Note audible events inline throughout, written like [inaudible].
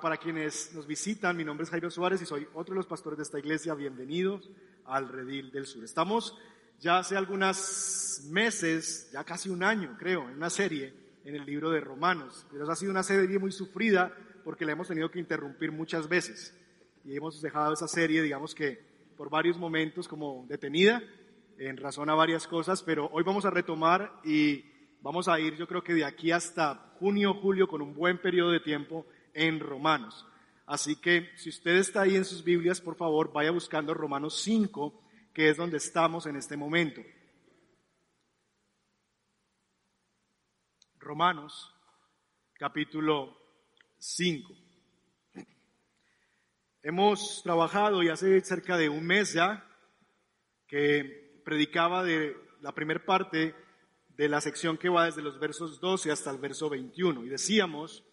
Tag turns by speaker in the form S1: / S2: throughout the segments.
S1: Para quienes nos visitan, mi nombre es Jairo Suárez y soy otro de los pastores de esta iglesia. Bienvenidos al Redil del Sur. Estamos ya hace algunos meses, ya casi un año creo, en una serie en el libro de Romanos. Pero ha sido una serie muy sufrida porque la hemos tenido que interrumpir muchas veces. Y hemos dejado esa serie, digamos que por varios momentos como detenida en razón a varias cosas, pero hoy vamos a retomar y vamos a ir yo creo que de aquí hasta junio, julio, con un buen periodo de tiempo en Romanos. Así que si usted está ahí en sus Biblias, por favor, vaya buscando Romanos 5, que es donde estamos en este momento. Romanos, capítulo 5. Hemos trabajado y hace cerca de un mes ya que predicaba de la primera parte de la sección que va desde los versos 12 hasta el verso 21. Y decíamos,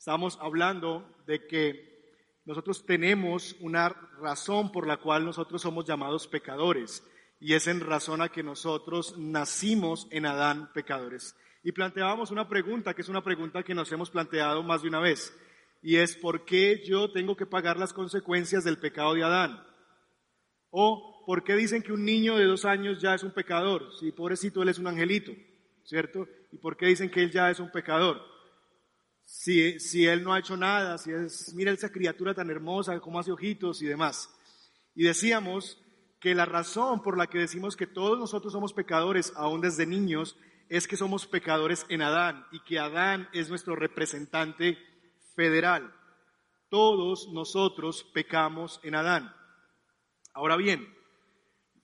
S1: estábamos hablando de que nosotros tenemos una razón por la cual nosotros somos llamados pecadores. Y es en razón a que nosotros nacimos en Adán pecadores. Y planteábamos una pregunta, que es una pregunta que nos hemos planteado más de una vez. Y es, ¿por qué yo tengo que pagar las consecuencias del pecado de Adán? O, ¿por qué dicen que un niño de dos años ya es un pecador? Si pobrecito, él es un angelito. ¿cierto? ¿Y por qué dicen que él ya es un pecador? Si, él no ha hecho nada, si es, mira esa criatura tan hermosa, cómo hace ojitos y demás. Y decíamos que la razón por la que decimos que todos nosotros somos pecadores, aún desde niños, es que somos pecadores en Adán y que Adán es nuestro representante federal. Todos nosotros pecamos en Adán. Ahora bien,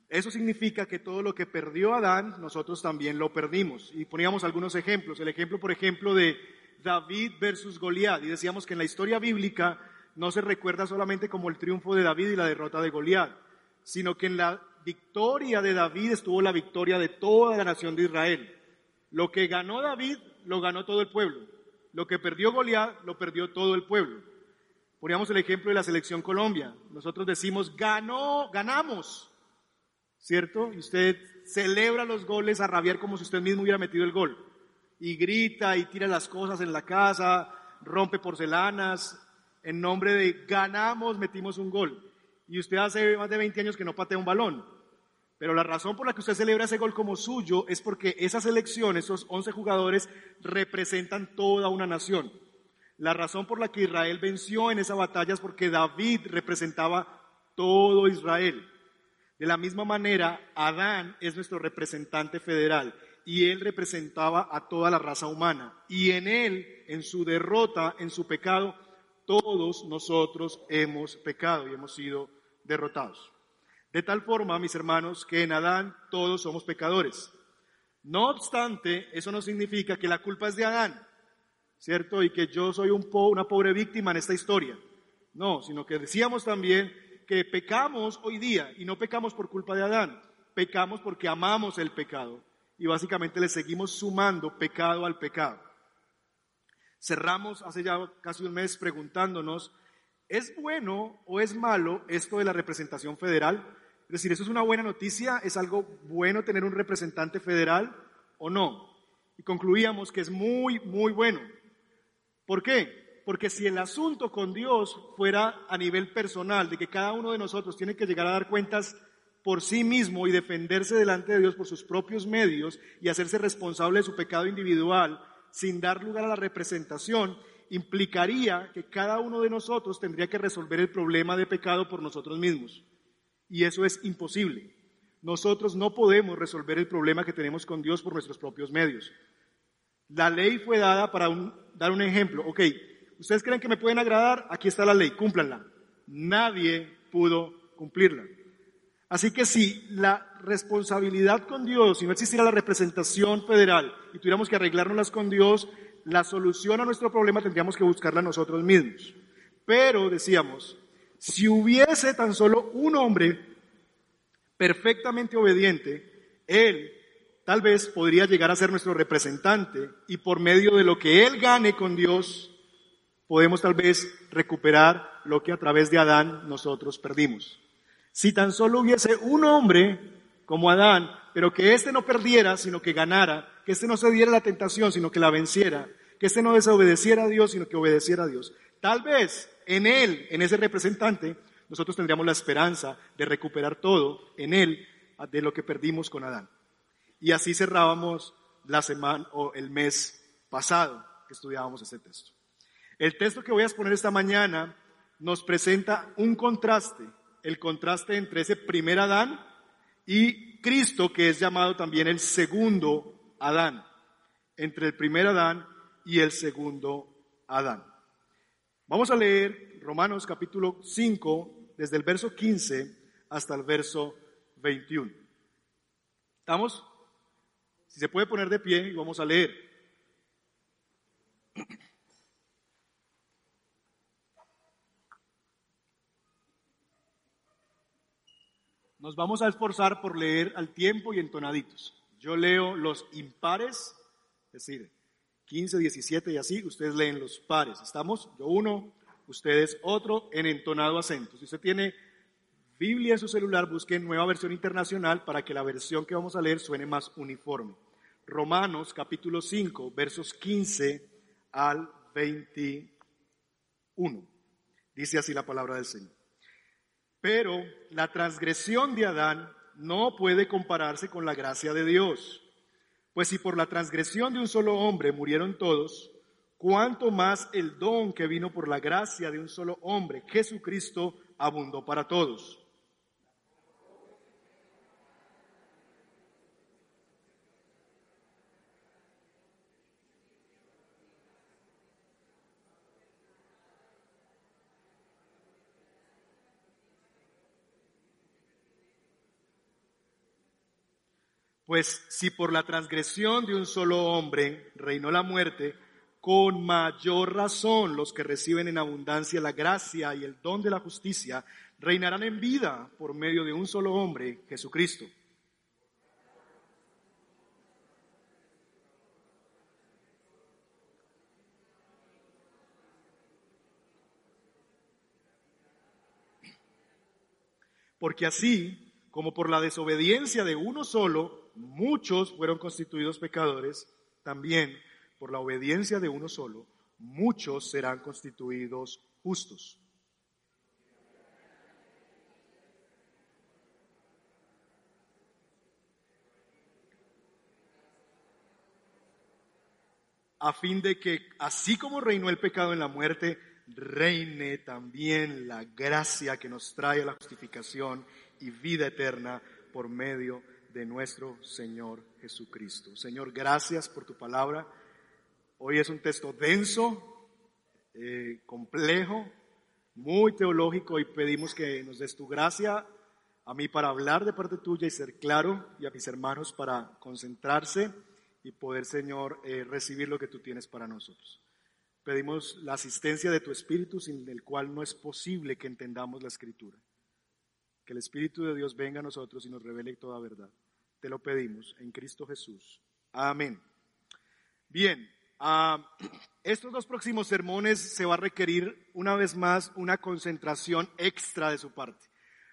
S1: eso significa que todo lo que perdió Adán, nosotros también lo perdimos. Y poníamos algunos ejemplos. El ejemplo, por ejemplo, de David versus Goliat. Y decíamos que en la historia bíblica no se recuerda solamente como el triunfo de David y la derrota de Goliat, sino que en la victoria de David estuvo la victoria de toda la nación de Israel. Lo que ganó David, lo ganó todo el pueblo. Lo que perdió Goliat, lo perdió todo el pueblo. Poníamos el ejemplo de la selección Colombia. Nosotros decimos, ganó, ganamos. ¿cierto? Y usted celebra los goles a rabiar como si usted mismo hubiera metido el gol. Y grita y tira las cosas en la casa, rompe porcelanas, en nombre de ganamos, metimos un gol. Y usted hace más de 20 años que no patea un balón. Pero la razón por la que usted celebra ese gol como suyo es porque esa selección, esos 11 jugadores, representan toda una nación. La razón por la que Israel venció en esa batalla es porque David representaba todo Israel. De la misma manera, Adán es nuestro representante federal y él representaba a toda la raza humana. Y en él, en su derrota, en su pecado, todos nosotros hemos pecado y hemos sido derrotados. De tal forma, mis hermanos, que en Adán todos somos pecadores. No obstante, eso no significa que la culpa es de Adán, ¿cierto? Y que yo soy un una pobre víctima en esta historia. No, sino que decíamos también que pecamos hoy día y no pecamos por culpa de Adán, pecamos porque amamos el pecado y básicamente le seguimos sumando pecado al pecado. Cerramos hace ya casi un mes preguntándonos, ¿es bueno o es malo esto de la representación federal? Es decir, ¿eso es una buena noticia? ¿Es algo bueno tener un representante federal o no? Y concluíamos que es muy, muy bueno. ¿Por qué? Porque si el asunto con Dios fuera a nivel personal, de que cada uno de nosotros tiene que llegar a dar cuentas por sí mismo y defenderse delante de Dios por sus propios medios y hacerse responsable de su pecado individual sin dar lugar a la representación, implicaría que cada uno de nosotros tendría que resolver el problema de pecado por nosotros mismos. Y eso es imposible. Nosotros no podemos resolver el problema que tenemos con Dios por nuestros propios medios. La ley fue dada para dar un ejemplo. Ok, ¿Ustedes creen que me pueden agradar? Aquí está la ley, cúmplanla. Nadie pudo cumplirla. Así que si la responsabilidad con Dios, si no existiera la representación federal y tuviéramos que arreglárnoslas con Dios, la solución a nuestro problema tendríamos que buscarla nosotros mismos. Pero, decíamos, si hubiese tan solo un hombre perfectamente obediente, él tal vez podría llegar a ser nuestro representante y por medio de lo que él gane con Dios, podemos tal vez recuperar lo que a través de Adán nosotros perdimos. Si tan solo hubiese un hombre como Adán, pero que éste no perdiera, sino que ganara, que éste no se diera la tentación, sino que la venciera, que éste no desobedeciera a Dios, sino que obedeciera a Dios. tal vez en Él, en ese representante, nosotros tendríamos la esperanza de recuperar todo en Él de lo que perdimos con Adán. Y así cerrábamos la semana o el mes pasado que estudiábamos este texto. El texto que voy a exponer esta mañana nos presenta un contraste, el contraste entre ese primer Adán y Cristo, que es llamado también el segundo Adán, entre el primer Adán y el segundo Adán. Vamos a leer Romanos capítulo 5, desde el verso 15 hasta el verso 21. ¿Estamos? Si se puede poner de pie, vamos a leer. Nos vamos a esforzar por leer al tiempo y entonaditos. Yo leo los impares, es decir, 15, 17 y así, ustedes leen los pares. ¿Estamos? Yo uno, ustedes otro, en entonado acento. Si usted tiene Biblia en su celular, busque nueva versión internacional para que la versión que vamos a leer suene más uniforme. Romanos capítulo 5, versos 15 al 21. Dice así la palabra del Señor. Pero la transgresión de Adán no puede compararse con la gracia de Dios. Pues si por la transgresión de un solo hombre murieron todos, cuánto más el don que vino por la gracia de un solo hombre, Jesucristo, abundó para todos. Pues si por la transgresión de un solo hombre reinó la muerte, con mayor razón los que reciben en abundancia la gracia y el don de la justicia reinarán en vida por medio de un solo hombre, Jesucristo. Porque así, como por la desobediencia de uno solo, muchos fueron constituidos pecadores, también por la obediencia de uno solo, muchos serán constituidos justos. a fin de que, así como reinó el pecado en la muerte, reine también la gracia que nos trae la justificación y vida eterna por medio de nuestro Señor Jesucristo. Señor, gracias por tu palabra. Hoy es un texto denso, eh, complejo, muy teológico y pedimos que nos des tu gracia a mí para hablar de parte tuya y ser claro y a mis hermanos para concentrarse y poder, Señor, eh, recibir lo que tú tienes para nosotros. Pedimos la asistencia de tu Espíritu sin el cual no es posible que entendamos la Escritura. Que el Espíritu de Dios venga a nosotros y nos revele toda verdad. Te lo pedimos en Cristo Jesús. Amén. Bien, ah, [clears throat] estos dos próximos sermones se va a requerir una vez más una concentración extra de su parte.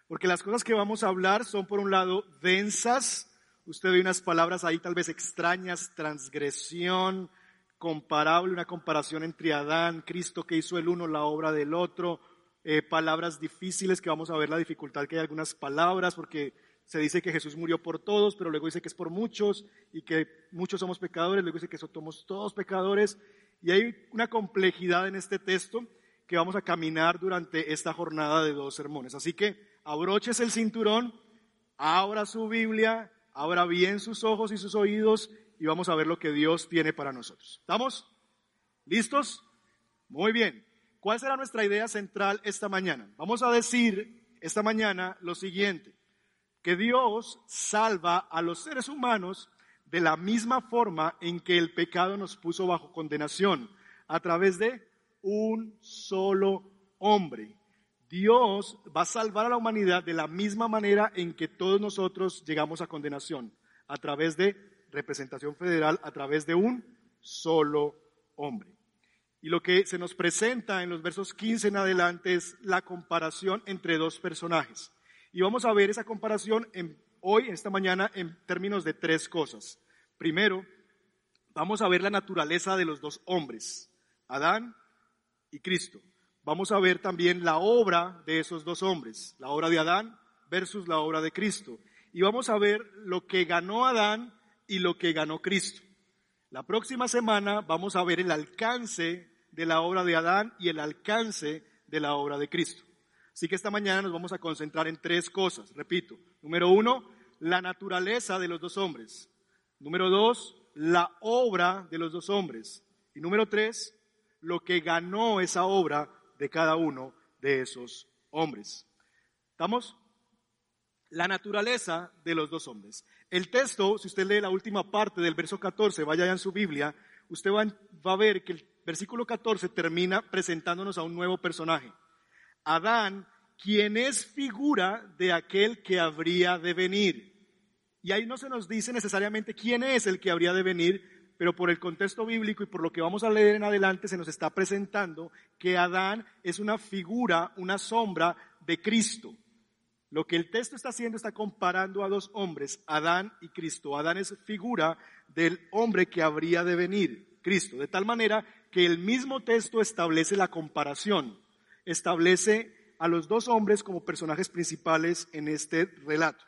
S1: Porque las cosas que vamos a hablar son, por un lado, densas. Usted ve unas palabras ahí tal vez extrañas, transgresión, comparable, una comparación entre Adán, Cristo que hizo el uno, la obra del otro, eh, palabras difíciles que vamos a ver la dificultad que hay algunas palabras, porque se dice que Jesús murió por todos, pero luego dice que es por muchos y que muchos somos pecadores, luego dice que somos todos pecadores. Y hay una complejidad en este texto que vamos a caminar durante esta jornada de dos sermones. Así que abroches el cinturón, abra su Biblia, abra bien sus ojos y sus oídos y vamos a ver lo que Dios tiene para nosotros. ¿Estamos? ¿Listos? Muy bien. ¿Cuál será nuestra idea central esta mañana? Vamos a decir esta mañana lo siguiente que Dios salva a los seres humanos de la misma forma en que el pecado nos puso bajo condenación, a través de un solo hombre. Dios va a salvar a la humanidad de la misma manera en que todos nosotros llegamos a condenación, a través de representación federal, a través de un solo hombre. Y lo que se nos presenta en los versos 15 en adelante es la comparación entre dos personajes. Y vamos a ver esa comparación hoy, esta mañana, en términos de tres cosas. Primero, vamos a ver la naturaleza de los dos hombres, Adán y Cristo. vamos a ver también la obra de esos dos hombres, la obra de Adán versus la obra de Cristo. Y vamos a ver lo que ganó Adán y lo que ganó Cristo. La próxima semana vamos a ver el alcance de la obra de Adán y el alcance de la obra de Cristo. Así que esta mañana nos vamos a concentrar en tres cosas. Repito, número uno, la naturaleza de los dos hombres. Número dos, la obra de los dos hombres. Y número tres, lo que ganó esa obra de cada uno de esos hombres. ¿Estamos? La naturaleza de los dos hombres. El texto, si usted lee la última parte del verso 14, vaya en su Biblia, usted va, a ver que el versículo 14 termina presentándonos a un nuevo personaje. Adán, quien es figura de aquel que habría de venir. Y ahí no se nos dice necesariamente quién es el que habría de venir, pero por el contexto bíblico y por lo que vamos a leer en adelante se nos está presentando que Adán es una figura, una sombra de Cristo. Lo que el texto está haciendo está comparando a dos hombres, Adán y Cristo. Adán es figura del hombre que habría de venir, Cristo, de tal manera que el mismo texto establece la comparación establece a los dos hombres como personajes principales en este relato.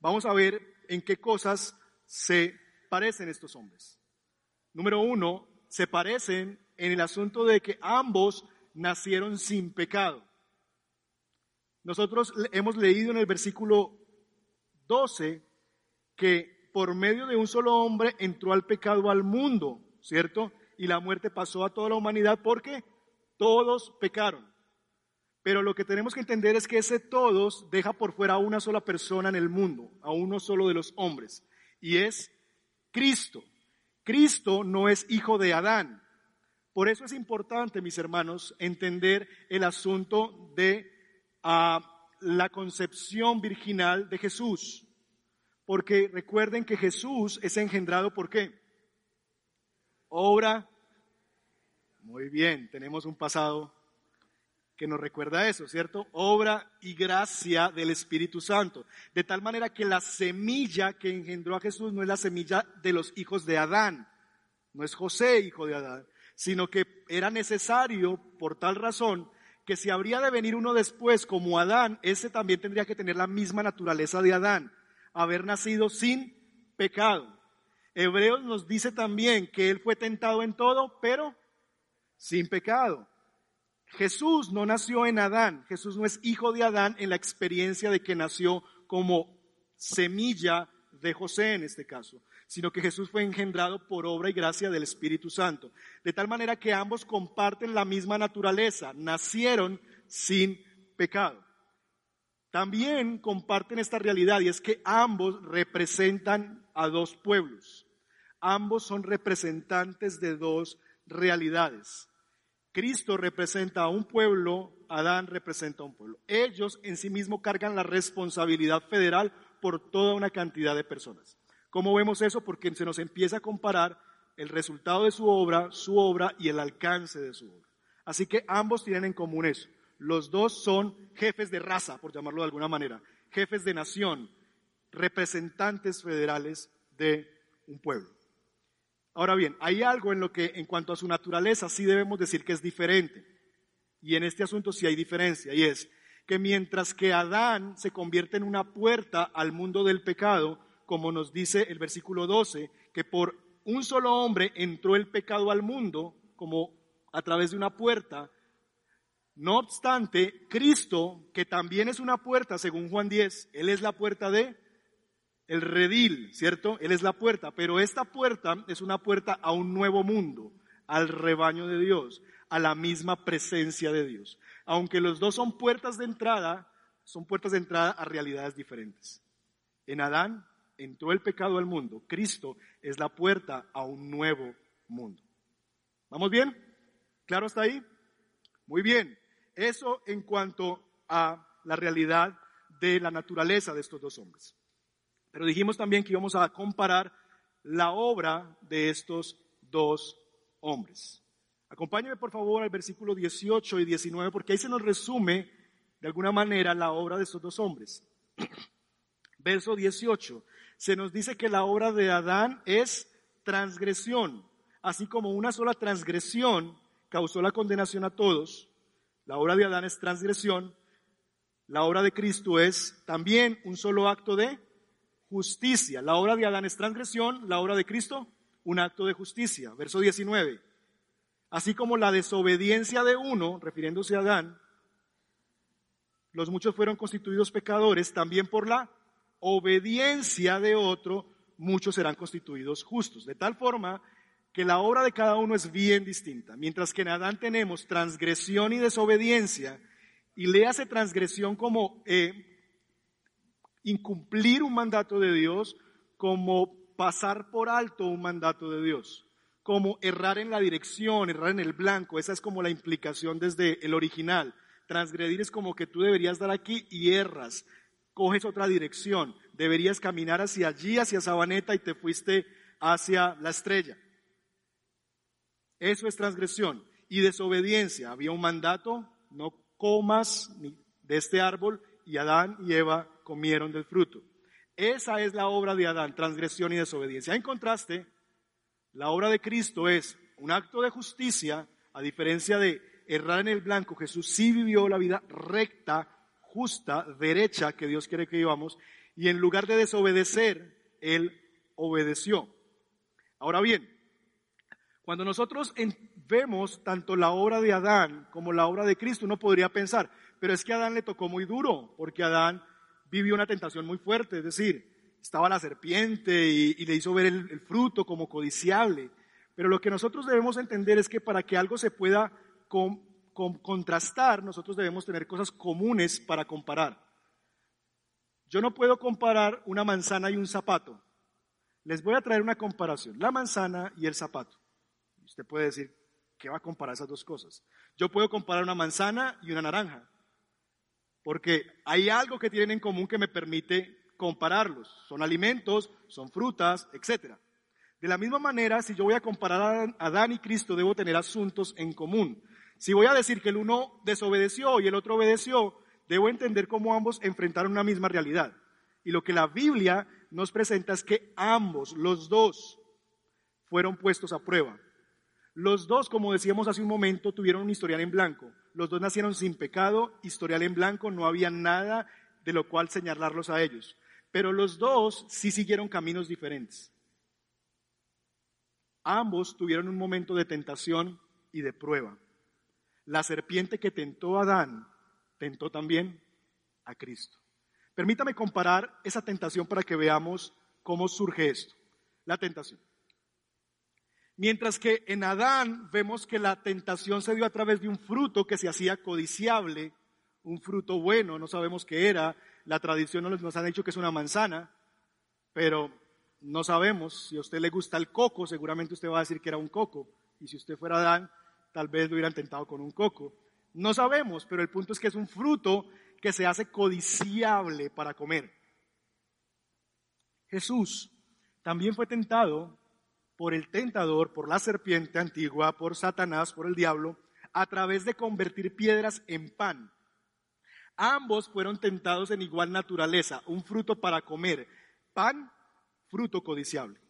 S1: Vamos a ver en qué cosas se parecen estos hombres. Número uno, se parecen en el asunto de que ambos nacieron sin pecado. Nosotros hemos leído en el versículo 12 que por medio de un solo hombre entró al pecado al mundo, ¿cierto? Y la muerte pasó a toda la humanidad porque todos pecaron. Pero lo que tenemos que entender es que ese todos deja por fuera a una sola persona en el mundo, a uno solo de los hombres, y es Cristo. Cristo no es hijo de Adán. Por eso es importante, mis hermanos, entender el asunto de ah, la concepción virginal de Jesús. Porque recuerden que Jesús es engendrado por qué? Obra muy bien, tenemos un pasado que nos recuerda eso, ¿cierto? Obra y gracia del Espíritu Santo. De tal manera que la semilla que engendró a Jesús no es la semilla de los hijos de Adán, no es José hijo de Adán, sino que era necesario, por tal razón, que si habría de venir uno después como Adán, ese también tendría que tener la misma naturaleza de Adán, haber nacido sin pecado. Hebreos nos dice también que él fue tentado en todo, pero sin pecado. Jesús no nació en Adán, Jesús no es hijo de Adán en la experiencia de que nació como semilla de José en este caso, sino que Jesús fue engendrado por obra y gracia del Espíritu Santo. De tal manera que ambos comparten la misma naturaleza, nacieron sin pecado. También comparten esta realidad y es que ambos representan a dos pueblos. Ambos son representantes de dos realidades. Cristo representa a un pueblo, Adán representa a un pueblo. Ellos en sí mismos cargan la responsabilidad federal por toda una cantidad de personas. ¿Cómo vemos eso? Porque se nos empieza a comparar el resultado de su obra, su obra y el alcance de su obra. Así que ambos tienen en común eso. Los dos son jefes de raza, por llamarlo de alguna manera, jefes de nación, representantes federales de un pueblo. Ahora bien, hay algo en lo que en cuanto a su naturaleza sí debemos decir que es diferente. Y en este asunto sí hay diferencia. Y es que mientras que Adán se convierte en una puerta al mundo del pecado, como nos dice el versículo 12, que por un solo hombre entró el pecado al mundo, como a través de una puerta, no obstante, Cristo, que también es una puerta, según Juan 10, Él es la puerta de el redil, ¿cierto? Él es la puerta, pero esta puerta es una puerta a un nuevo mundo, al rebaño de Dios, a la misma presencia de Dios. Aunque los dos son puertas de entrada, son puertas de entrada a realidades diferentes. En Adán entró el pecado al mundo, Cristo es la puerta a un nuevo mundo. ¿Vamos bien? ¿Claro hasta ahí? Muy bien. Eso en cuanto a la realidad de la naturaleza de estos dos hombres. Pero dijimos también que íbamos a comparar la obra de estos dos hombres. Acompáñeme por favor al versículo 18 y 19 porque ahí se nos resume de alguna manera la obra de estos dos hombres. [clears throat] Verso 18. Se nos dice que la obra de Adán es transgresión. Así como una sola transgresión causó la condenación a todos, La obra de Adán es transgresión, la obra de Cristo es también un solo acto de justicia. La obra de Adán es transgresión, la obra de Cristo un acto de justicia. Verso 19. Así como la desobediencia de uno, refiriéndose a Adán, los muchos fueron constituidos pecadores, también por la obediencia de otro, muchos serán constituidos justos. De tal forma que la obra de cada uno es bien distinta. Mientras que en Adán tenemos transgresión y desobediencia, y le hace transgresión como eh, incumplir un mandato de Dios, como pasar por alto un mandato de Dios, como errar en la dirección, errar en el blanco. Esa es como la implicación desde el original. Transgredir es como que tú deberías dar aquí y erras, coges otra dirección, deberías caminar hacia allí, hacia Sabaneta y te fuiste hacia la estrella. Eso es transgresión y desobediencia. Había un mandato, no comas de este árbol y Adán y Eva comieron del fruto. Esa es la obra de Adán, transgresión y desobediencia. En contraste, la obra de Cristo es un acto de justicia, a diferencia de errar en el blanco, Jesús sí vivió la vida recta, justa, derecha que Dios quiere que vivamos, y en lugar de desobedecer, Él obedeció. Ahora bien, cuando nosotros vemos tanto la obra de Adán como la obra de Cristo, uno podría pensar, pero es que Adán le tocó muy duro, porque Adán vivió una tentación muy fuerte, es decir, estaba la serpiente y, le hizo ver el, fruto como codiciable. Pero lo que nosotros debemos entender es que para que algo se pueda con, con, contrastar, nosotros debemos tener cosas comunes para comparar. Yo no puedo comparar una manzana y un zapato. Les voy a traer una comparación, la manzana y el zapato. Usted puede decir, ¿qué va a comparar esas dos cosas? Yo puedo comparar una manzana y una naranja, porque hay algo que tienen en común que me permite compararlos. Son alimentos, son frutas, etc. De la misma manera, si yo voy a comparar a Adán y Cristo, debo tener asuntos en común. Si voy a decir que el uno desobedeció y el otro obedeció, debo entender cómo ambos enfrentaron una misma realidad. Y lo que la Biblia nos presenta es que ambos, los dos, fueron puestos a prueba. Los dos, como decíamos hace un momento, tuvieron un historial en blanco. Los dos nacieron sin pecado, historial en blanco, no había nada de lo cual señalarlos a ellos. Pero los dos sí siguieron caminos diferentes. Ambos tuvieron un momento de tentación y de prueba. La serpiente que tentó a Adán tentó también a Cristo. Permítame comparar esa tentación para que veamos cómo surge esto. La tentación. Mientras que en Adán vemos que la tentación se dio a través de un fruto que se hacía codiciable, un fruto bueno, no sabemos qué era, la tradición nos ha dicho que es una manzana, pero no sabemos. Si a usted le gusta el coco, seguramente usted va a decir que era un coco, y si usted fuera Adán, tal vez lo hubieran tentado con un coco. No sabemos, pero el punto es que es un fruto que se hace codiciable para comer. Jesús también fue tentado por el tentador, por la serpiente antigua, por Satanás, por el diablo, a través de convertir piedras en pan. Ambos fueron tentados en igual naturaleza, un fruto para comer. Pan, fruto codiciable.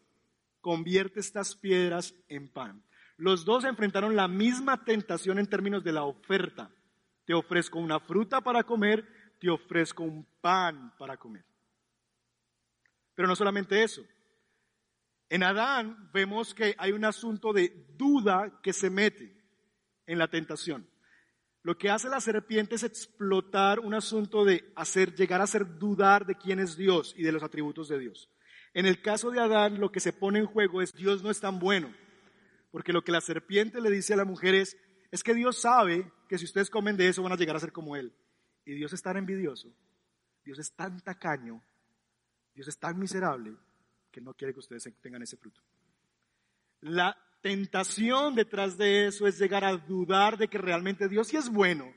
S1: Convierte estas piedras en pan. Los dos enfrentaron la misma tentación en términos de la oferta. Te ofrezco una fruta para comer, te ofrezco un pan para comer. Pero no solamente eso. En Adán vemos que hay un asunto de duda que se mete en la tentación. Lo que hace la serpiente es explotar un asunto de hacer, llegar a hacer dudar de quién es Dios y de los atributos de Dios. En el caso de Adán, lo que se pone en juego es Dios no es tan bueno. Porque lo que la serpiente le dice a la mujer es, es que Dios sabe que si ustedes comen de eso van a llegar a ser como Él. Y Dios es tan envidioso, Dios es tan tacaño, Dios es tan miserable que no quiere que ustedes tengan ese fruto. La tentación detrás de eso es llegar a dudar de que realmente Dios sí es bueno.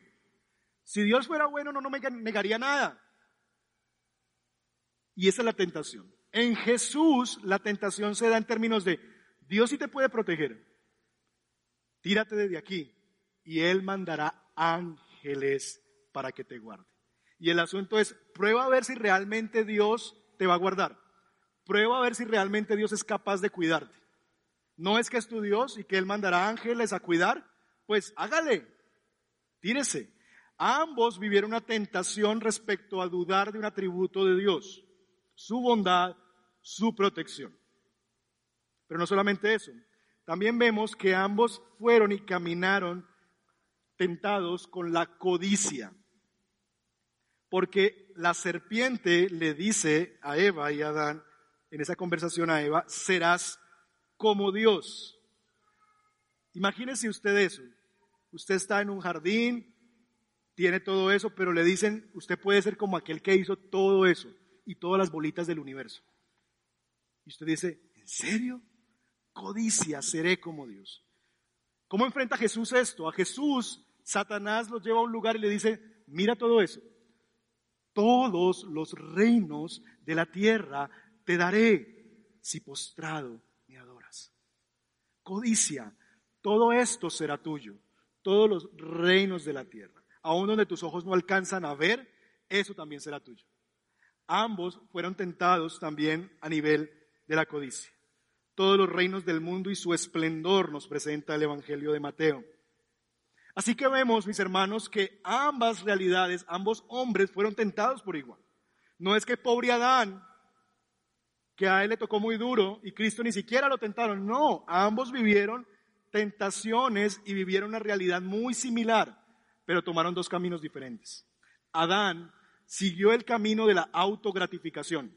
S1: Si Dios fuera bueno no, me negaría nada. Y esa es la tentación. En Jesús la tentación se da en términos de Dios sí te puede proteger. Tírate desde aquí y Él mandará ángeles para que te guarde. Y el asunto es, prueba a ver si realmente Dios te va a guardar. Prueba a ver si realmente Dios es capaz de cuidarte. No es que es tu Dios y que Él mandará ángeles a cuidar, pues hágale, tírese. Ambos vivieron una tentación respecto a dudar de un atributo de Dios, su bondad, su protección. Pero no solamente eso, también vemos que ambos fueron y caminaron tentados con la codicia. Porque la serpiente le dice a Eva y a Adán, en esa conversación a Eva, serás como Dios. Imagínese usted eso. Usted está en un jardín, tiene todo eso, pero le dicen, usted puede ser como aquel que hizo todo eso y todas las bolitas del universo. Y usted dice, ¿en serio? Codicia, seré como Dios. ¿Cómo enfrenta Jesús esto? A Jesús, Satanás lo lleva a un lugar y le dice, mira todo eso. Todos los reinos de la tierra te daré si postrado me adoras. Codicia, todo esto será tuyo, todos los reinos de la tierra. Aún donde tus ojos no alcanzan a ver, eso también será tuyo. Ambos fueron tentados también a nivel de la codicia. Todos los reinos del mundo y su esplendor nos presenta el Evangelio de Mateo. Así que vemos, mis hermanos, que ambas realidades, ambos hombres fueron tentados por igual. No es que pobre Adán, que a él le tocó muy duro y Cristo ni siquiera lo tentaron. No, ambos vivieron tentaciones y vivieron una realidad muy similar, pero tomaron dos caminos diferentes. Adán siguió el camino de la autogratificación,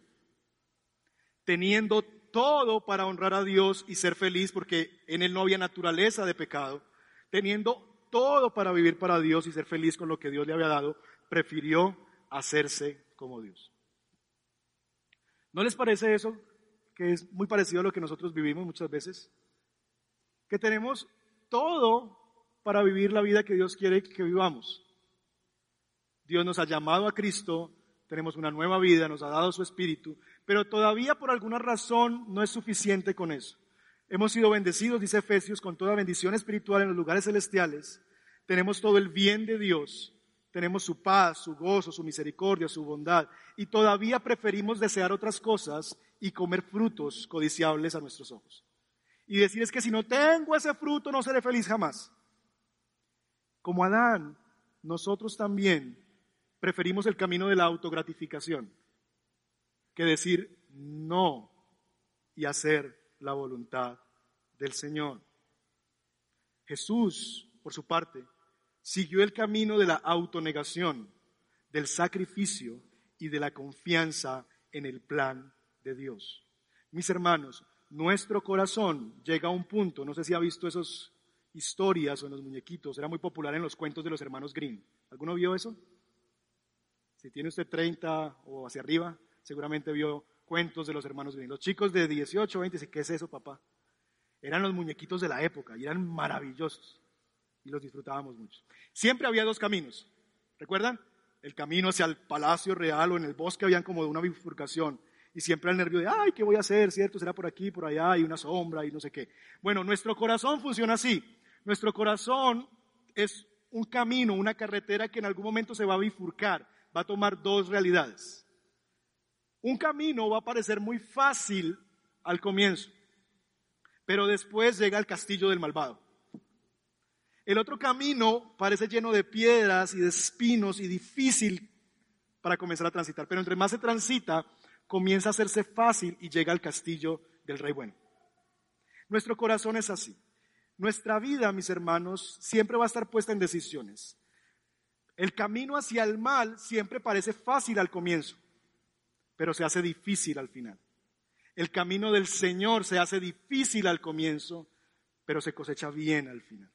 S1: teniendo todo para honrar a Dios y ser feliz porque en él no había naturaleza de pecado, teniendo todo para vivir para Dios y ser feliz con lo que Dios le había dado, prefirió hacerse como Dios. ¿No les parece eso que es muy parecido a lo que nosotros vivimos muchas veces? que tenemos todo para vivir la vida que Dios quiere que vivamos. Dios nos ha llamado a Cristo, tenemos una nueva vida, nos ha dado su Espíritu, pero todavía por alguna razón no es suficiente con eso. Hemos sido bendecidos, dice Efesios, con toda bendición espiritual en los lugares celestiales. Tenemos todo el bien de Dios, tenemos su paz, su gozo, su misericordia, su bondad, y todavía preferimos desear otras cosas y comer frutos codiciables a nuestros ojos y decir es que si no tengo ese fruto no seré feliz jamás. Como Adán, nosotros también preferimos el camino de la autogratificación que decir no y hacer la voluntad del Señor. Jesús, por su parte, siguió el camino de la autonegación, del sacrificio y de la confianza en el plan de Dios. Mis hermanos, nuestro corazón llega a un punto, no sé si ha visto esas historias o en los muñequitos, era muy popular en los cuentos de los hermanos Grimm. ¿Alguno vio eso? Si tiene usted 30 o hacia arriba, seguramente vio cuentos de los hermanos Grimm. Los chicos de 18, 20 dicen, ¿qué es eso, papá? Eran los muñequitos de la época y eran maravillosos y los disfrutábamos mucho. Siempre había dos caminos, ¿recuerdan? El camino hacia el palacio real o en el bosque habían como una bifurcación y siempre el nervio de, ay, ¿qué voy a hacer? ¿Cierto? Será por aquí, por allá, hay una sombra y no sé qué. Bueno, nuestro corazón funciona así. Nuestro corazón es un camino, una carretera que en algún momento se va a bifurcar, va a tomar dos realidades. Un camino va a parecer muy fácil al comienzo, pero después llega al castillo del malvado. El otro camino parece lleno de piedras y de espinos y difícil para comenzar a transitar, pero entre más se transita, comienza a hacerse fácil y llega al castillo del rey bueno. Nuestro corazón es así. Nuestra vida, mis hermanos, siempre va a estar puesta en decisiones. El camino hacia el mal siempre parece fácil al comienzo, pero se hace difícil al final. El camino del Señor se hace difícil al comienzo, pero se cosecha bien al final.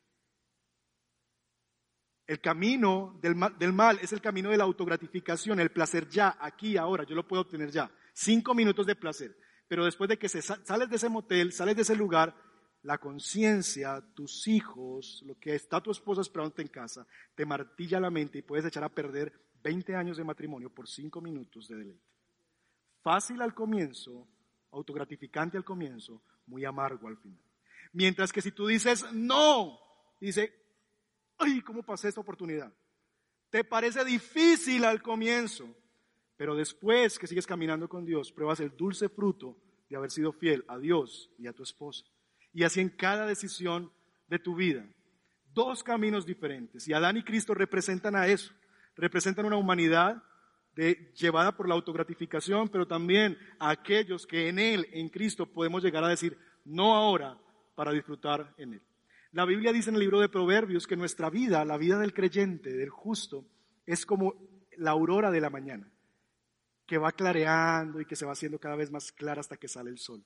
S1: El camino del mal, es el camino de la autogratificación, el placer ya, aquí, ahora, yo lo puedo obtener ya cinco minutos de placer. Pero después de que se, sales de ese motel, sales de ese lugar, la conciencia, tus hijos, lo que está tu esposa esperándote en casa, te martilla la mente y puedes echar a perder 20 años de matrimonio por cinco minutos de deleite. Fácil al comienzo, autogratificante al comienzo, muy amargo al final. Mientras que si tú dices no, dice, ay, ¿cómo pasé esta oportunidad? Te parece difícil al comienzo, pero después que sigues caminando con Dios, pruebas el dulce fruto de haber sido fiel a Dios y a tu esposa. Y así en cada decisión de tu vida. dos caminos diferentes. Y Adán y Cristo representan a eso. Representan una humanidad llevada por la autogratificación, pero también a aquellos que en Él, en Cristo, podemos llegar a decir, no ahora, para disfrutar en Él. La Biblia dice en el libro de Proverbios que nuestra vida, la vida del creyente, del justo, es como la aurora de la mañana, que va clareando y que se va haciendo cada vez más clara hasta que sale el sol.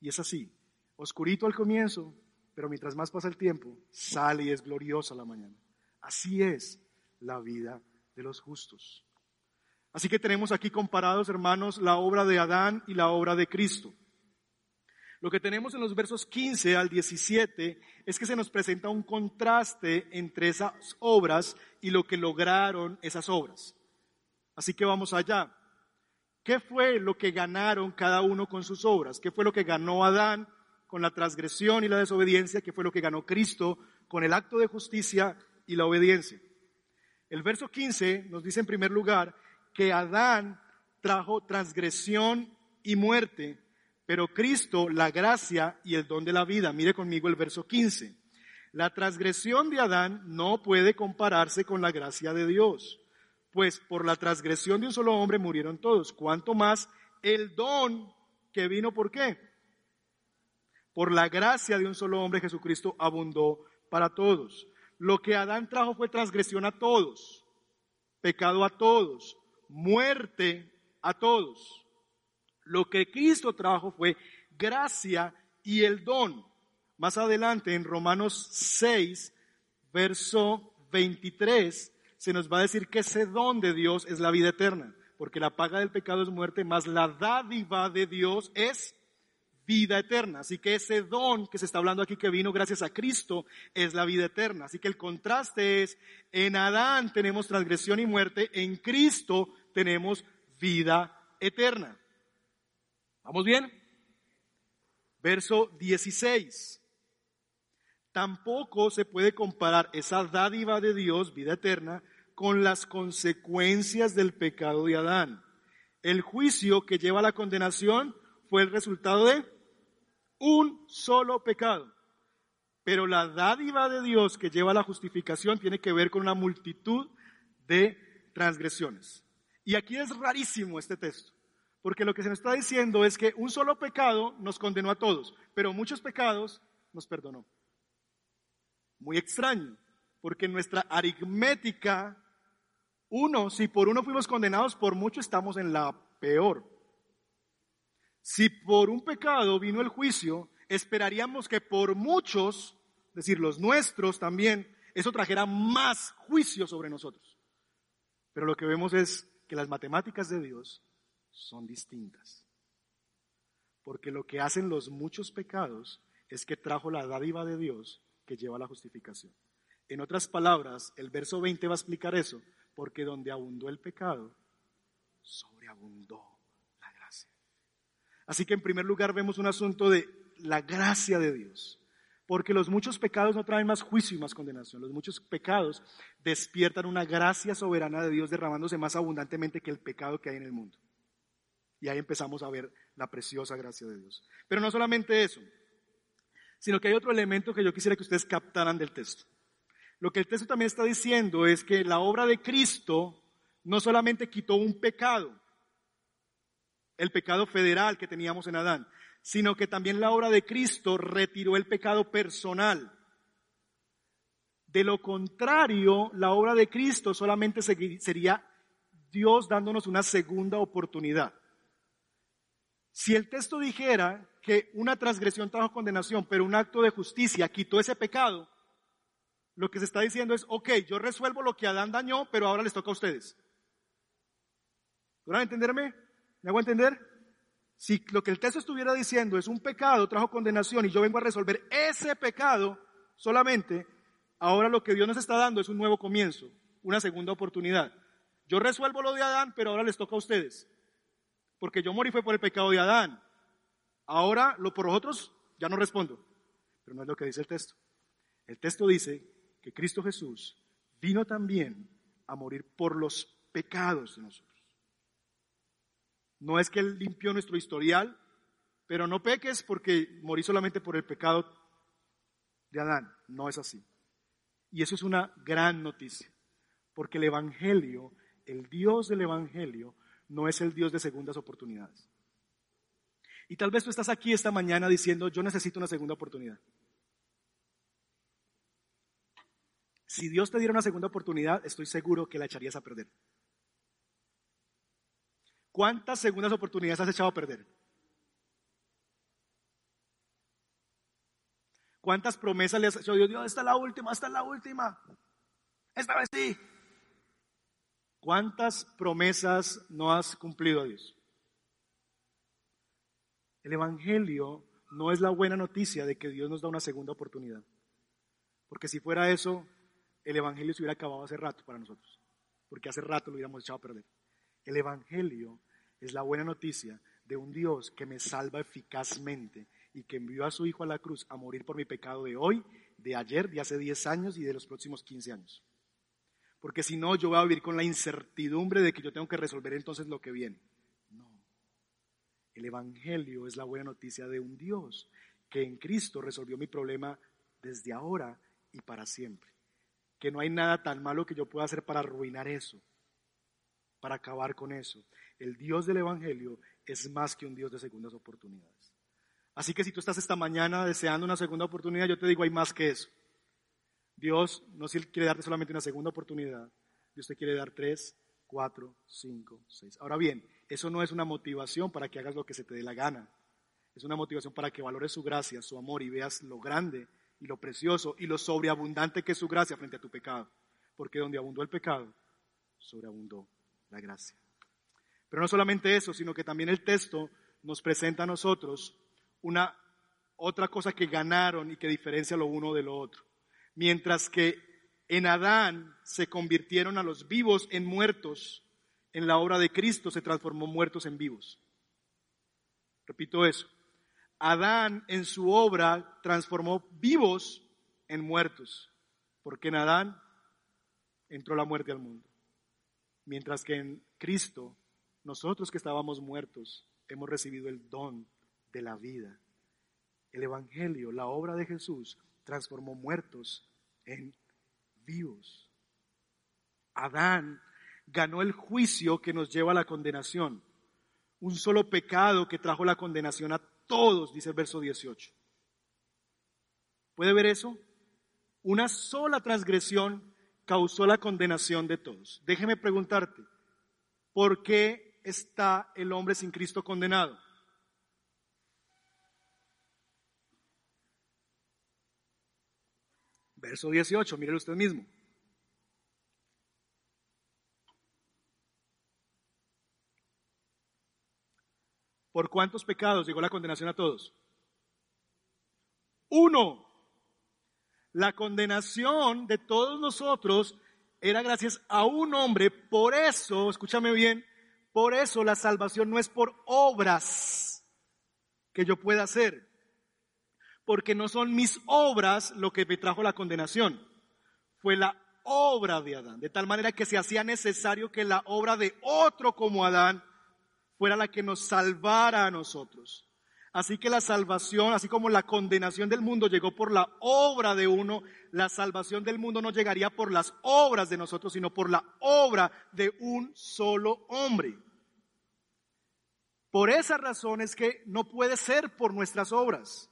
S1: Y es así, oscurito al comienzo, pero mientras más pasa el tiempo, sale y es gloriosa la mañana. Así es la vida de los justos. Así que tenemos aquí comparados, hermanos, la obra de Adán y la obra de Cristo. Lo que tenemos en los versos 15 al 17 es que se nos presenta un contraste entre esas obras y lo que lograron esas obras. Así que vamos allá. ¿Qué fue lo que ganaron cada uno con sus obras? ¿Qué fue lo que ganó Adán con la transgresión y la desobediencia? ¿Qué fue lo que ganó Cristo con el acto de justicia y la obediencia? El verso 15 nos dice en primer lugar que Adán trajo transgresión y muerte, pero Cristo la gracia y el don de la vida. Mire conmigo el verso 15. La transgresión de Adán no puede compararse con la gracia de Dios, pues por la transgresión de un solo hombre murieron todos. ¿Cuánto más el don que vino por qué? Por la gracia de un solo hombre Jesucristo abundó para todos. Lo que Adán trajo fue transgresión a todos, pecado a todos, muerte a todos. Lo que Cristo trajo fue gracia y el don. Más adelante en Romanos 6, verso 23, se nos va a decir que ese don de Dios es la vida eterna, porque la paga del pecado es muerte, más la dádiva de Dios es vida eterna. Así que ese don que se está hablando aquí que vino gracias a Cristo es la vida eterna. Así que el contraste es, en Adán tenemos transgresión y muerte, en Cristo tenemos vida eterna. ¿Vamos bien? Verso 16. Tampoco se puede comparar esa dádiva de Dios, vida eterna, con las consecuencias del pecado de Adán. El juicio que lleva a la condenación fue el resultado de un solo pecado. Pero la dádiva de Dios que lleva a la justificación tiene que ver con una multitud de transgresiones. Y aquí es rarísimo este texto. Porque lo que se nos está diciendo es que un solo pecado nos condenó a todos, pero muchos pecados nos perdonó. Muy extraño, porque nuestra aritmética, uno, si por uno fuimos condenados, por mucho estamos en la peor. Si por un pecado vino el juicio, esperaríamos que por muchos, es decir, los nuestros también, eso trajera más juicio sobre nosotros. Pero lo que vemos es que las matemáticas de Dios son distintas. Porque lo que hacen los muchos pecados es que trajo la dádiva de Dios que lleva a la justificación. En otras palabras, el verso 20 va a explicar eso, porque donde abundó el pecado, sobreabundó la gracia. Así que en primer lugar vemos un asunto de la gracia de Dios, porque los muchos pecados no traen más juicio y más condenación, los muchos pecados despiertan una gracia soberana de Dios derramándose más abundantemente que el pecado que hay en el mundo. Y ahí empezamos a ver la preciosa gracia de Dios. Pero no solamente eso, sino que hay otro elemento que yo quisiera que ustedes captaran del texto. Lo que el texto también está diciendo es que la obra de Cristo no solamente quitó un pecado, el pecado federal que teníamos en Adán, sino que también la obra de Cristo retiró el pecado personal. De lo contrario, la obra de Cristo solamente sería Dios dándonos una segunda oportunidad. Si el texto dijera que una transgresión trajo condenación, pero un acto de justicia quitó ese pecado, lo que se está diciendo es, ok, yo resuelvo lo que Adán dañó, pero ahora les toca a ustedes. ¿Logran entenderme? ¿Me hago entender? Si lo que el texto estuviera diciendo es un pecado, trajo condenación y yo vengo a resolver ese pecado solamente, ahora lo que Dios nos está dando es un nuevo comienzo, una segunda oportunidad. Yo resuelvo lo de Adán, pero ahora les toca a ustedes porque yo morí fue por el pecado de Adán. Ahora lo por los otros ya no respondo. Pero no es lo que dice el texto. El texto dice que Cristo Jesús vino también a morir por los pecados de nosotros. No es que Él limpió nuestro historial, pero no peques porque morí solamente por el pecado de Adán. No es así. Y eso es una gran noticia, porque el Evangelio, el Dios del Evangelio, no es el Dios de segundas oportunidades. Y tal vez tú estás aquí esta mañana diciendo, yo necesito una segunda oportunidad. Si Dios te diera una segunda oportunidad, estoy seguro que la echarías a perder. ¿Cuántas segundas oportunidades has echado a perder? ¿Cuántas promesas le has hecho a Dios? Dios, esta es la última, esta es la última. Esta vez sí. ¿Cuántas promesas no has cumplido Dios? El Evangelio no es la buena noticia de que Dios nos da una segunda oportunidad. Porque si fuera eso, el Evangelio se hubiera acabado hace rato para nosotros. Porque hace rato lo hubiéramos echado a perder. El Evangelio es la buena noticia de un Dios que me salva eficazmente y que envió a su Hijo a la cruz a morir por mi pecado de hoy, de ayer, de hace 10 años y de los próximos 15 años. Porque si no, yo voy a vivir con la incertidumbre de que yo tengo que resolver entonces lo que viene. No. El Evangelio es la buena noticia de un Dios que en Cristo resolvió mi problema desde ahora y para siempre. Que no hay nada tan malo que yo pueda hacer para arruinar eso, para acabar con eso. El Dios del Evangelio es más que un Dios de segundas oportunidades. Así que si tú estás esta mañana deseando una segunda oportunidad, yo te digo, hay más que eso. Dios no quiere darte solamente una segunda oportunidad, Dios te quiere dar tres, cuatro, cinco, seis. Ahora bien, eso no es una motivación para que hagas lo que se te dé la gana. Es una motivación para que valores su gracia, su amor y veas lo grande y lo precioso y lo sobreabundante que es su gracia frente a tu pecado. Porque donde abundó el pecado, sobreabundó la gracia. Pero no solamente eso, sino que también el texto nos presenta a nosotros una otra cosa que ganaron y que diferencia lo uno de lo otro. Mientras que en Adán se convirtieron a los vivos en muertos, en la obra de Cristo se transformó muertos en vivos. Repito eso. Adán en su obra transformó vivos en muertos, porque en Adán entró la muerte al mundo. Mientras que en Cristo, nosotros que estábamos muertos, hemos recibido el don de la vida. El Evangelio, la obra de Jesús, transformó muertos en vivos. Adán ganó el juicio que nos lleva a la condenación. Un solo pecado que trajo la condenación a todos, dice el verso 18. ¿Puede ver eso? Una sola transgresión causó la condenación de todos. Déjeme preguntarte, ¿por qué está el hombre sin Cristo condenado? Verso 18, mire usted mismo. ¿Por cuántos pecados llegó la condenación a todos? Uno. La condenación de todos nosotros era gracias a un hombre. Por eso, escúchame bien, por eso la salvación no es por obras que yo pueda hacer porque no son mis obras lo que me trajo la condenación, fue la obra de Adán, de tal manera que se hacía necesario que la obra de otro como Adán fuera la que nos salvara a nosotros. Así que la salvación, así como la condenación del mundo llegó por la obra de uno, la salvación del mundo no llegaría por las obras de nosotros, sino por la obra de un solo hombre. Por esa razón es que no puede ser por nuestras obras.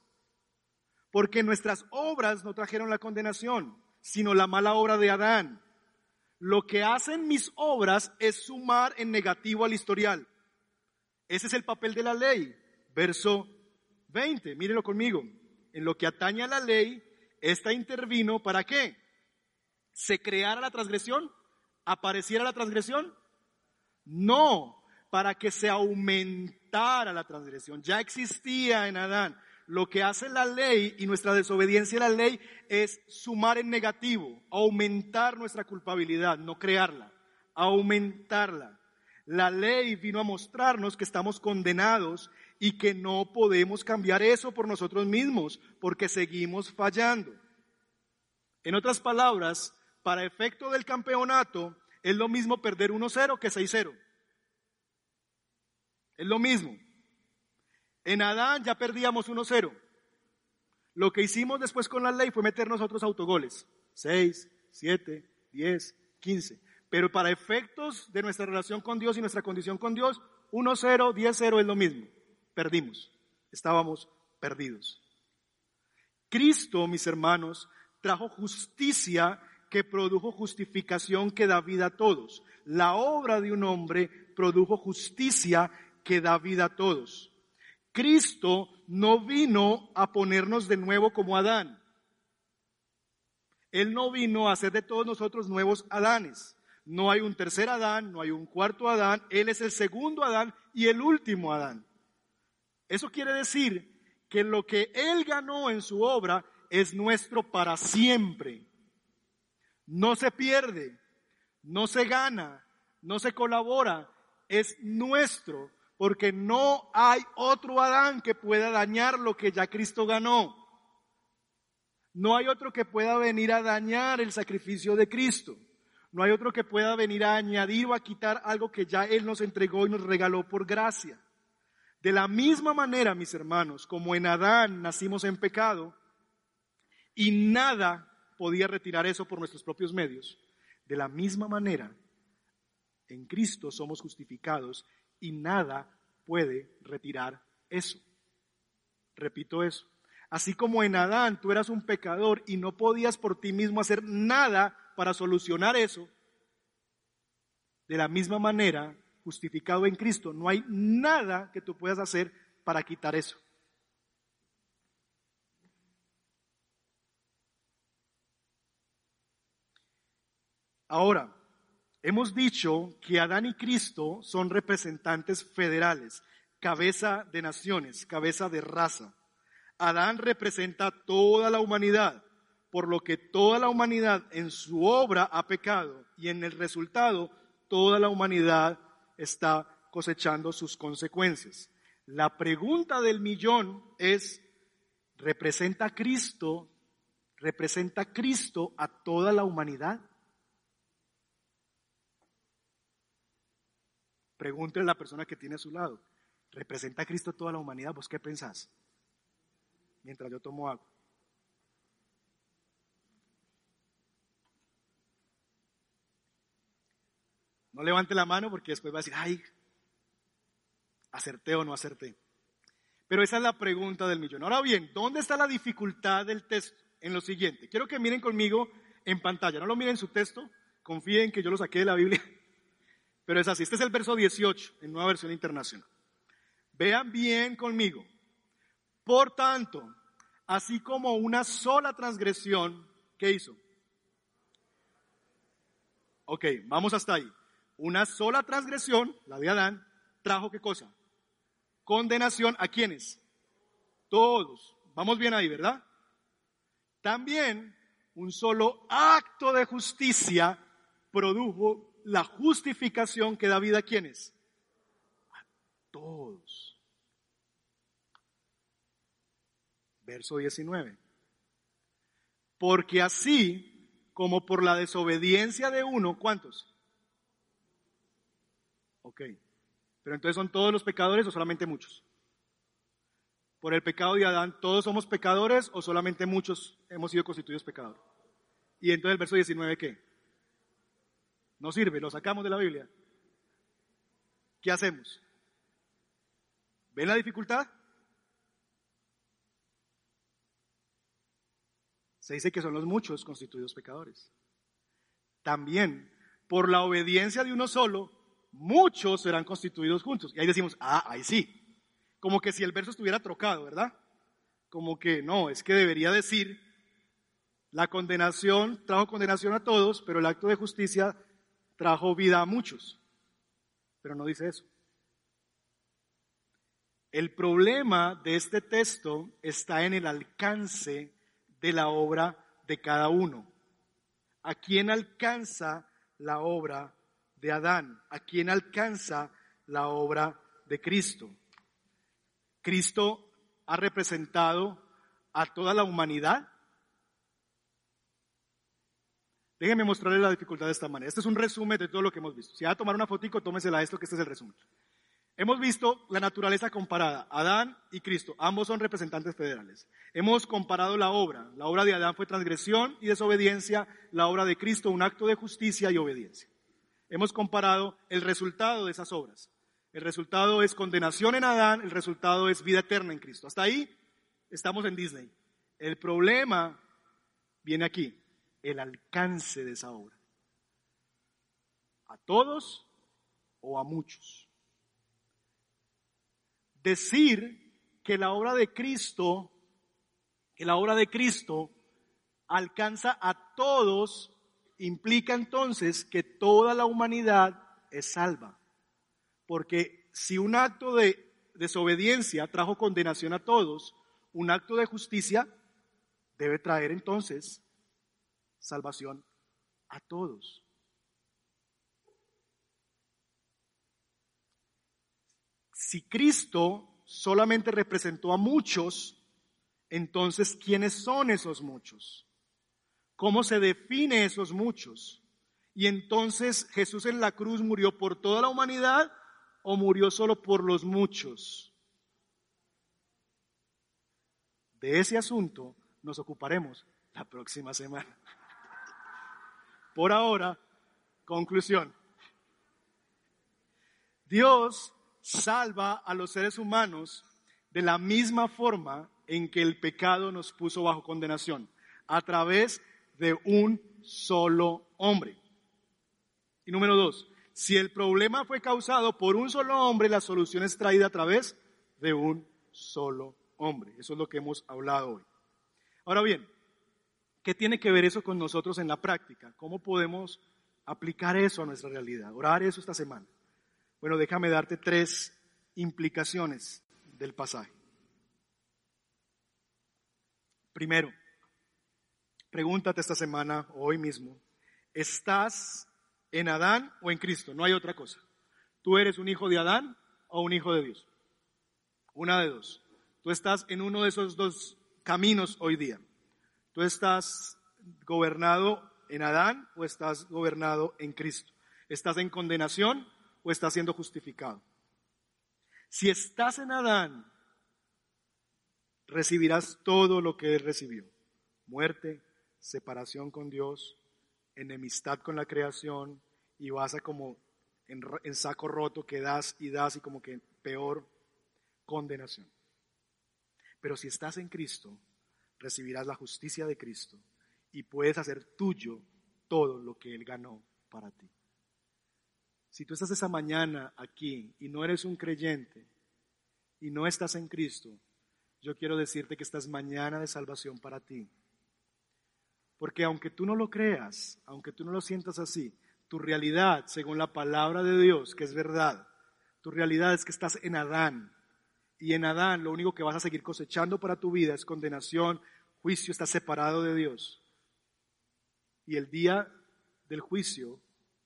S1: Porque nuestras obras no trajeron la condenación, sino la mala obra de Adán. Lo que hacen mis obras es sumar en negativo al historial. Ese es el papel de la ley. Verso 20, mírelo conmigo. En lo que atañe a la ley, esta intervino para qué? ¿Se creara la transgresión? ¿Apareciera la transgresión? No, para que se aumentara la transgresión. Ya existía en Adán lo que hace la ley y nuestra desobediencia a la ley es sumar en negativo, aumentar nuestra culpabilidad, no crearla, aumentarla. La ley vino a mostrarnos que estamos condenados y que no podemos cambiar eso por nosotros mismos porque seguimos fallando. En otras palabras, para efecto del campeonato, es lo mismo perder 1-0 que 6-0. Es lo mismo. En Adán ya perdíamos 1-0. Lo que hicimos después con la ley fue meter nosotros autogoles. 6, 7, 10, 15. Pero para efectos de nuestra relación con Dios y nuestra condición con Dios, 1, 0, 10, 0 es lo mismo. Perdimos. Estábamos perdidos. Cristo, mis hermanos, trajo justicia que produjo justificación que da vida a todos. La obra de un hombre produjo justicia que da vida a todos. Cristo no vino a ponernos de nuevo como Adán. Él no vino a hacer de todos nosotros nuevos Adanes. No hay un tercer Adán, no hay un cuarto Adán. Él es el segundo Adán y el último Adán. Eso quiere decir que lo que Él ganó en su obra es nuestro para siempre no se pierde, no se gana, no se colabora, es nuestro, porque no hay otro Adán que pueda dañar lo que ya Cristo ganó. No hay otro que pueda venir a dañar el sacrificio de Cristo. No hay otro que pueda venir a añadir o a quitar algo que ya Él nos entregó y nos regaló por gracia. De la misma manera, mis hermanos, como en Adán nacimos en pecado y nada podía retirar eso por nuestros propios medios. De la misma manera, en Cristo somos justificados y nada puede retirar eso. Repito eso. Así como en Adán tú eras un pecador y no podías por ti mismo hacer nada para solucionar eso, de la misma manera, justificado en Cristo, no hay nada que tú puedas hacer para quitar eso. Ahora, hemos dicho que Adán y Cristo son representantes federales, cabeza de naciones, cabeza de raza. Adán representa toda la humanidad, por lo que toda la humanidad en su obra ha pecado y en el resultado toda la humanidad está cosechando sus consecuencias. La pregunta del millón es, ¿representa Cristo, representa Cristo a toda la humanidad? Pregúntele a la persona que tiene a su lado. ¿Representa a Cristo toda la humanidad? ¿Vos qué pensás? Mientras yo tomo agua. No levante la mano porque después va a decir, ay, acerté o no acerté. Pero esa es la pregunta del millón. Ahora bien, ¿dónde está la dificultad del texto? En lo siguiente. Quiero que miren conmigo en pantalla. No lo miren su texto. Confíen que yo lo saqué de la Biblia. Pero es así. Este es el verso 18 en nueva versión internacional. Vean bien conmigo. Por tanto, así como una sola transgresión, ¿qué hizo? Ok, vamos hasta ahí. Una sola transgresión, la de Adán, trajo qué cosa? Condenación a quienes? Todos. Vamos bien ahí, ¿verdad? También un solo acto de justicia produjo la justificación que da vida a quienes? A todos. Verso 19. Porque así como por la desobediencia de uno, ¿cuántos? Ok. Pero entonces son todos los pecadores o solamente muchos? Por el pecado de Adán, ¿todos somos pecadores o solamente muchos hemos sido constituidos pecadores? Y entonces el verso 19, ¿qué? No sirve, lo sacamos de la Biblia. ¿Qué hacemos? ¿Ven la dificultad? Se dice que son los muchos constituidos pecadores. También, por la obediencia de uno solo, muchos serán constituidos juntos. Y ahí decimos, ah, ahí sí. Como que si el verso estuviera trocado, ¿verdad? Como que no, es que debería decir, la condenación trajo condenación a todos, pero el acto de justicia trajo vida a muchos, pero no dice eso. El problema de este texto está en el alcance de la obra de cada uno. ¿A quién alcanza la obra de Adán? ¿A quién alcanza la obra de Cristo? Cristo ha representado a toda la humanidad Déjenme mostrarles la dificultad de esta manera. Este es un resumen de todo lo que hemos visto. Si va a tomar una fotico, tómesela esto, que este es el resumen. Hemos visto la naturaleza comparada, Adán y Cristo, ambos son representantes federales. Hemos comparado la obra, la obra de Adán fue transgresión y desobediencia, la obra de Cristo un acto de justicia y obediencia. Hemos comparado el resultado de esas obras. El resultado es condenación en Adán, el resultado es vida eterna en Cristo. Hasta ahí estamos en Disney. El problema viene aquí, el alcance de esa obra. ¿A todos o a muchos? decir que la obra de Cristo, que la obra de Cristo alcanza a todos, implica entonces que toda la humanidad es salva. Porque si un acto de desobediencia trajo condenación a todos, un acto de justicia debe traer entonces salvación a todos. Si Cristo solamente representó a muchos, entonces ¿quiénes son esos muchos? ¿Cómo se define esos muchos? Y entonces Jesús en la cruz murió por toda la humanidad o murió solo por los muchos. De ese asunto nos ocuparemos la próxima semana. Por ahora, conclusión. Dios salva a los seres humanos de la misma forma en que el pecado nos puso bajo condenación, a través de un solo hombre. Y número dos, si el problema fue causado por un solo hombre, la solución es traída a través de un solo hombre. Eso es lo que hemos hablado hoy. Ahora bien, ¿qué tiene que ver eso con nosotros en la práctica? ¿Cómo podemos aplicar eso a nuestra realidad? Orar eso esta semana. Bueno, déjame darte tres implicaciones del pasaje. Primero, pregúntate esta semana o hoy mismo, ¿estás en Adán o en Cristo? No hay otra cosa. ¿Tú eres un hijo de Adán o un hijo de Dios? Una de dos. Tú estás en uno de esos dos caminos hoy día. Tú estás gobernado en Adán o estás gobernado en Cristo. Estás en condenación o estás siendo justificado. Si estás en Adán, recibirás todo lo que él recibió. Muerte, separación con Dios, enemistad con la creación y vas a como en, en saco roto que das y das y como que peor condenación. Pero si estás en Cristo, recibirás la justicia de Cristo y puedes hacer tuyo todo lo que Él ganó para ti. Si tú estás esa mañana aquí y no eres un creyente y no estás en Cristo, yo quiero decirte que estás mañana de salvación para ti. Porque aunque tú no lo creas, aunque tú no lo sientas así, tu realidad, según la palabra de Dios, que es verdad, tu realidad es que estás en Adán. Y en Adán lo único que vas a seguir cosechando para tu vida es condenación, juicio, estás separado de Dios. Y el día del juicio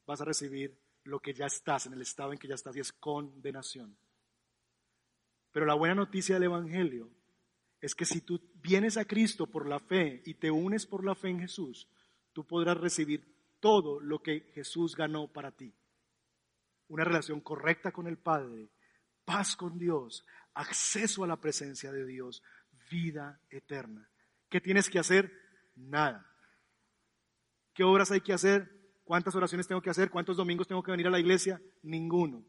S1: vas a recibir lo que ya estás, en el estado en que ya estás, y es condenación. Pero la buena noticia del Evangelio es que si tú vienes a Cristo por la fe y te unes por la fe en Jesús, tú podrás recibir todo lo que Jesús ganó para ti. Una relación correcta con el Padre, paz con Dios, acceso a la presencia de Dios, vida eterna. ¿Qué tienes que hacer? Nada. ¿Qué obras hay que hacer? ¿Cuántas oraciones tengo que hacer? ¿Cuántos domingos tengo que venir a la iglesia? Ninguno.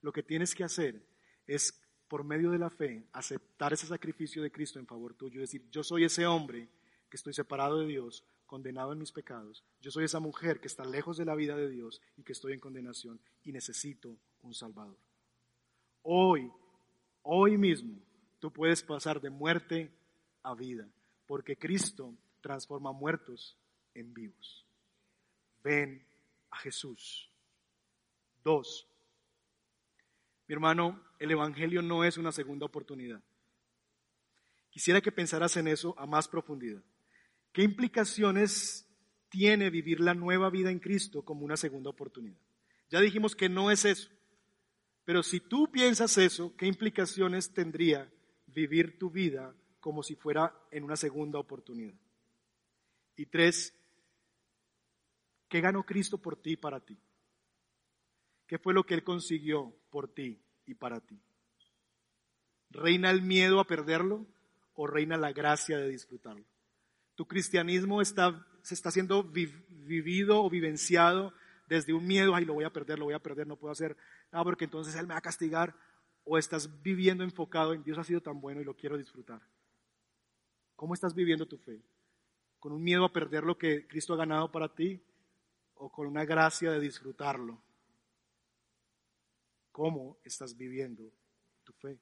S1: Lo que tienes que hacer es, por medio de la fe, aceptar ese sacrificio de Cristo en favor tuyo. Decir, yo soy ese hombre que estoy separado de Dios, condenado en mis pecados. Yo soy esa mujer que está lejos de la vida de Dios y que estoy en condenación y necesito un Salvador. Hoy, hoy mismo, tú puedes pasar de muerte a vida, porque Cristo transforma muertos en vivos ven a Jesús. Dos, mi hermano, el Evangelio no es una segunda oportunidad. Quisiera que pensaras en eso a más profundidad. ¿Qué implicaciones tiene vivir la nueva vida en Cristo como una segunda oportunidad? Ya dijimos que no es eso. Pero si tú piensas eso, ¿qué implicaciones tendría vivir tu vida como si fuera en una segunda oportunidad? Y tres, ¿Qué ganó Cristo por ti y para ti? ¿Qué fue lo que Él consiguió por ti y para ti. ¿Reina el miedo a perderlo o reina la gracia de disfrutarlo? Tu cristianismo está, se está siendo vivido o vivenciado desde un miedo, ay, lo voy a perder, lo voy a perder, no puedo hacer, ah, porque entonces Él me va a castigar, o estás viviendo enfocado en Dios ha sido tan bueno y lo quiero disfrutar. ¿Cómo estás viviendo tu fe? ¿Con un miedo a perder lo que Cristo ha ganado para ti o con una gracia de disfrutarlo? ¿Cómo estás viviendo tu fe?